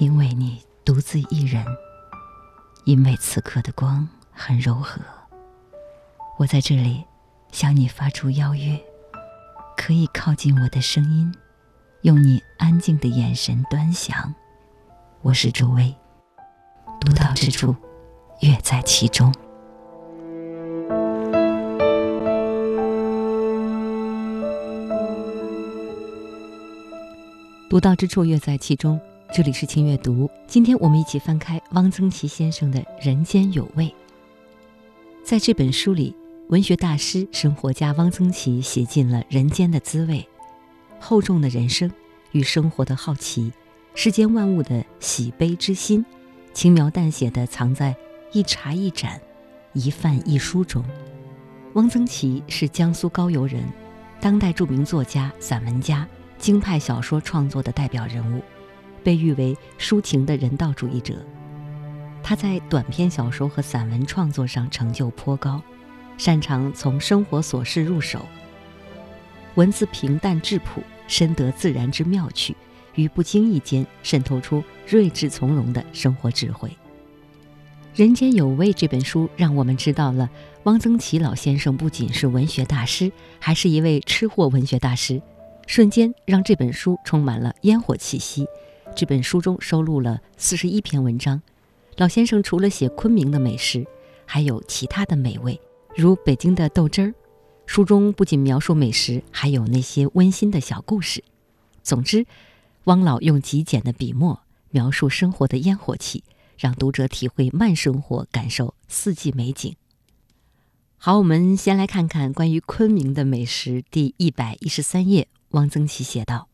因为你独自一人，因为此刻的光很柔和，我在这里向你发出邀约，可以靠近我的声音，用你安静的眼神端详。我是周薇，独到之处，乐在其中。独到之处，乐在其中。这里是轻阅读，今天我们一起翻开汪曾祺先生的《人间有味》。在这本书里，文学大师、生活家汪曾祺写尽了人间的滋味、厚重的人生与生活的好奇、世间万物的喜悲之心，轻描淡写地藏在一茶一盏、一饭一书中。汪曾祺是江苏高邮人，当代著名作家、散文家，京派小说创作的代表人物。被誉为抒情的人道主义者，他在短篇小说和散文创作上成就颇高，擅长从生活琐事入手，文字平淡质朴，深得自然之妙趣，于不经意间渗透出睿智从容的生活智慧。《人间有味》这本书让我们知道了汪曾祺老先生不仅是文学大师，还是一位吃货文学大师，瞬间让这本书充满了烟火气息。这本书中收录了四十一篇文章。老先生除了写昆明的美食，还有其他的美味，如北京的豆汁儿。书中不仅描述美食，还有那些温馨的小故事。总之，汪老用极简的笔墨描述生活的烟火气，让读者体会慢生活，感受四季美景。好，我们先来看看关于昆明的美食。第一百一十三页，汪曾祺写道。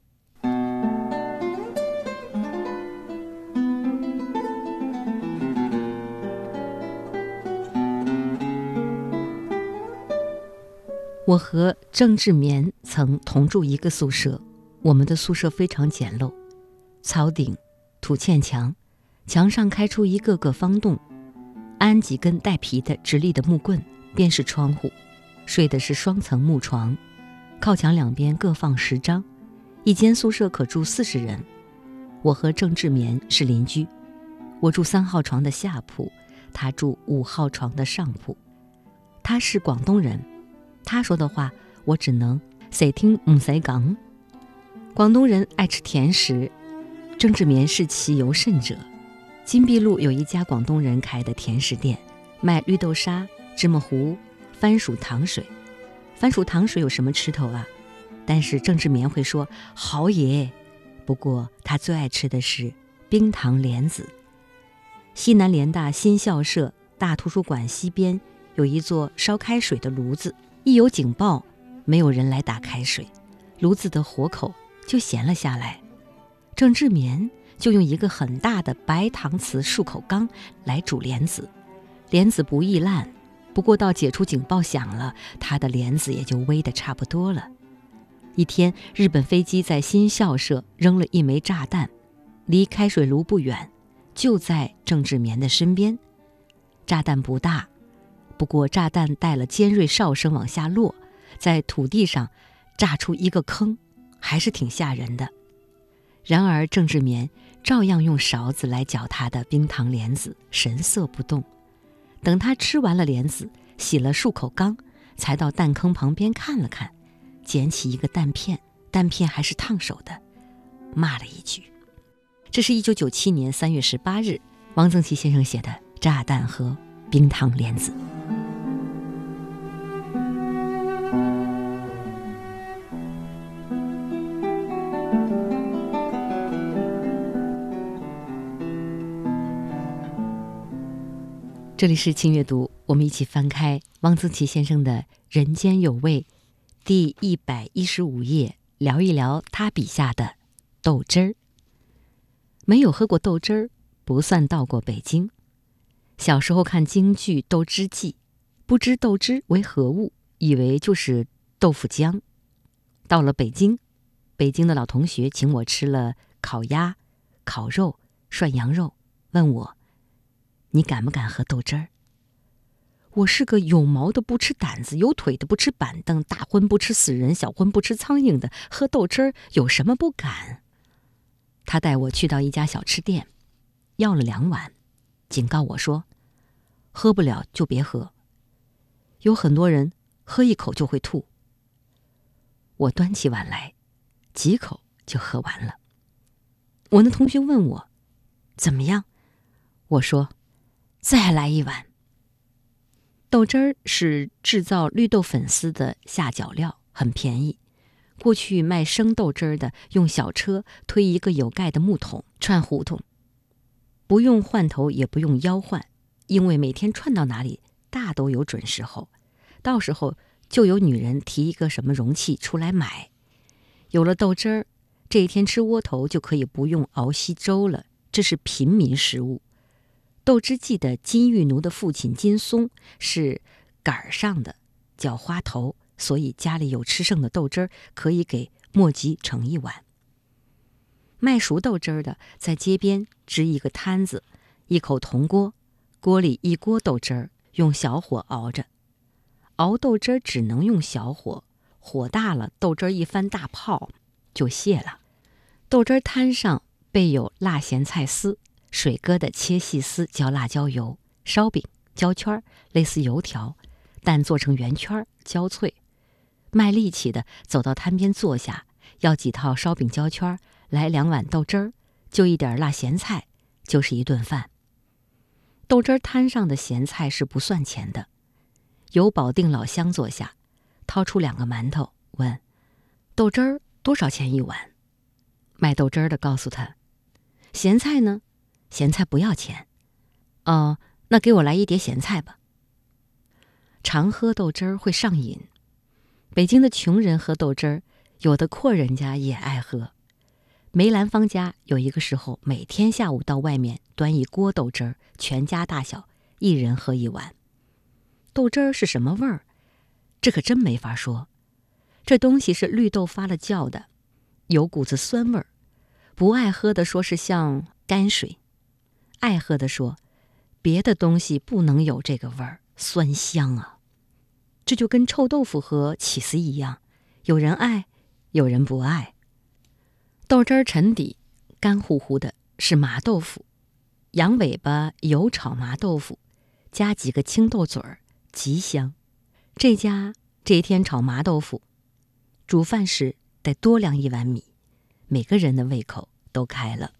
我和郑志棉曾同住一个宿舍，我们的宿舍非常简陋，草顶、土堑墙，墙上开出一个个方洞，安几根带皮的直立的木棍便是窗户，睡的是双层木床，靠墙两边各放十张，一间宿舍可住四十人。我和郑志棉是邻居，我住三号床的下铺，他住五号床的上铺，他是广东人。他说的话，我只能谁听唔谁讲。广东人爱吃甜食，郑志棉是其尤甚者。金碧路有一家广东人开的甜食店，卖绿豆沙、芝麻糊、番薯糖水。番薯糖水有什么吃头啊？但是郑志棉会说好耶。不过他最爱吃的是冰糖莲子。西南联大新校舍大图书馆西边有一座烧开水的炉子。一有警报，没有人来打开水，炉子的火口就闲了下来。郑志棉就用一个很大的白搪瓷漱口缸来煮莲子，莲子不易烂。不过到解除警报响了，他的莲子也就煨得差不多了。一天，日本飞机在新校舍扔了一枚炸弹，离开水炉不远，就在郑志棉的身边。炸弹不大。不过，炸弹带了尖锐哨声往下落，在土地上炸出一个坑，还是挺吓人的。然而，郑志绵照样用勺子来搅他的冰糖莲子，神色不动。等他吃完了莲子，洗了漱口缸，才到弹坑旁边看了看，捡起一个弹片，弹片还是烫手的，骂了一句：“这是一九九七年三月十八日，汪曾祺先生写的《炸弹和冰糖莲子》。”这里是轻阅读，我们一起翻开汪曾祺先生的《人间有味》第一百一十五页，聊一聊他笔下的豆汁儿。没有喝过豆汁儿，不算到过北京。小时候看京剧《豆汁记》，不知豆汁为何物，以为就是豆腐浆。到了北京，北京的老同学请我吃了烤鸭、烤肉、涮羊肉，问我。你敢不敢喝豆汁儿？我是个有毛的不吃胆子，有腿的不吃板凳，大荤不吃死人，小荤不吃苍蝇的，喝豆汁儿有什么不敢？他带我去到一家小吃店，要了两碗，警告我说：“喝不了就别喝。”有很多人喝一口就会吐。我端起碗来，几口就喝完了。我那同学问我：“怎么样？”我说：“再来一碗。”豆汁儿是制造绿豆粉丝的下脚料，很便宜。过去卖生豆汁儿的用小车推一个有盖的木桶串胡同，不用换头也不用吆换，因为每天串到哪里大都有准时候，到时候就有女人提一个什么容器出来买。有了豆汁儿，这一天吃窝头就可以不用熬稀粥了，这是平民食物。豆汁记的金玉奴的父亲金松是杆儿上的，叫花头。所以家里有吃剩的豆汁儿，可以给莫吉盛一碗。卖熟豆汁儿的在街边支一个摊子，一口铜锅，锅里一锅豆汁儿，用小火熬着。熬豆汁儿只能用小火，火大了豆汁儿一翻大泡就泄了。豆汁儿摊上备有辣咸菜丝，水疙瘩切细丝浇辣椒油，烧饼焦圈儿类似油条，但做成圆圈儿焦脆。卖力气的走到摊边坐下，要几套烧饼焦圈儿，来两碗豆汁儿，就一点辣咸菜，就是一顿饭。豆汁儿摊上的咸菜是不算钱的。有保定老乡坐下，掏出两个馒头，问：“豆汁儿多少钱一碗？”卖豆汁儿的告诉他：“咸菜呢？咸菜不要钱。”哦，那给我来一碟咸菜吧。常喝豆汁儿会上瘾。北京的穷人喝豆汁儿，有的阔人家也爱喝。梅兰芳家有一个时候，每天下午到外面端一锅豆汁儿，全家大小一人喝一碗。豆汁儿是什么味儿？这可真没法说。这东西是绿豆发了酵的，有股子酸味儿。不爱喝的说是像泔水，爱喝的说，别的东西不能有这个味儿，酸香啊。这就跟臭豆腐和起司一样，有人爱，有人不爱。豆汁儿沉底，干乎乎的，是麻豆腐，羊尾巴油炒麻豆腐，加几个青豆嘴儿，极香。这家这一天炒麻豆腐，煮饭时得多量一碗米，每个人的胃口都开了。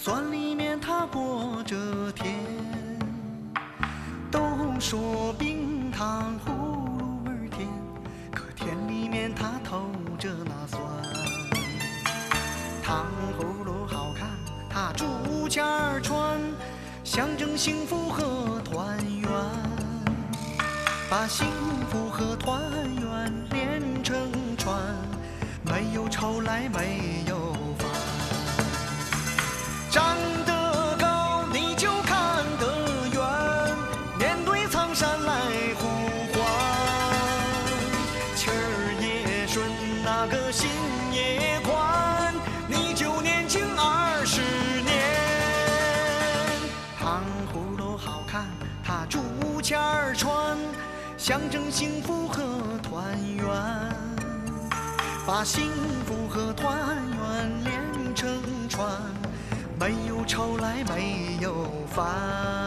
酸里面它裹着甜，都说冰糖葫芦儿甜，可甜里面它透着那酸。糖葫芦好看，它竹签儿穿，象征幸福和团圆。把幸福和团圆连成串，没有愁来没有那个心也宽你就年轻二十年。糖葫芦好看它竹签儿穿象征幸福和团圆把幸福和团圆连成串。没有愁来没有烦。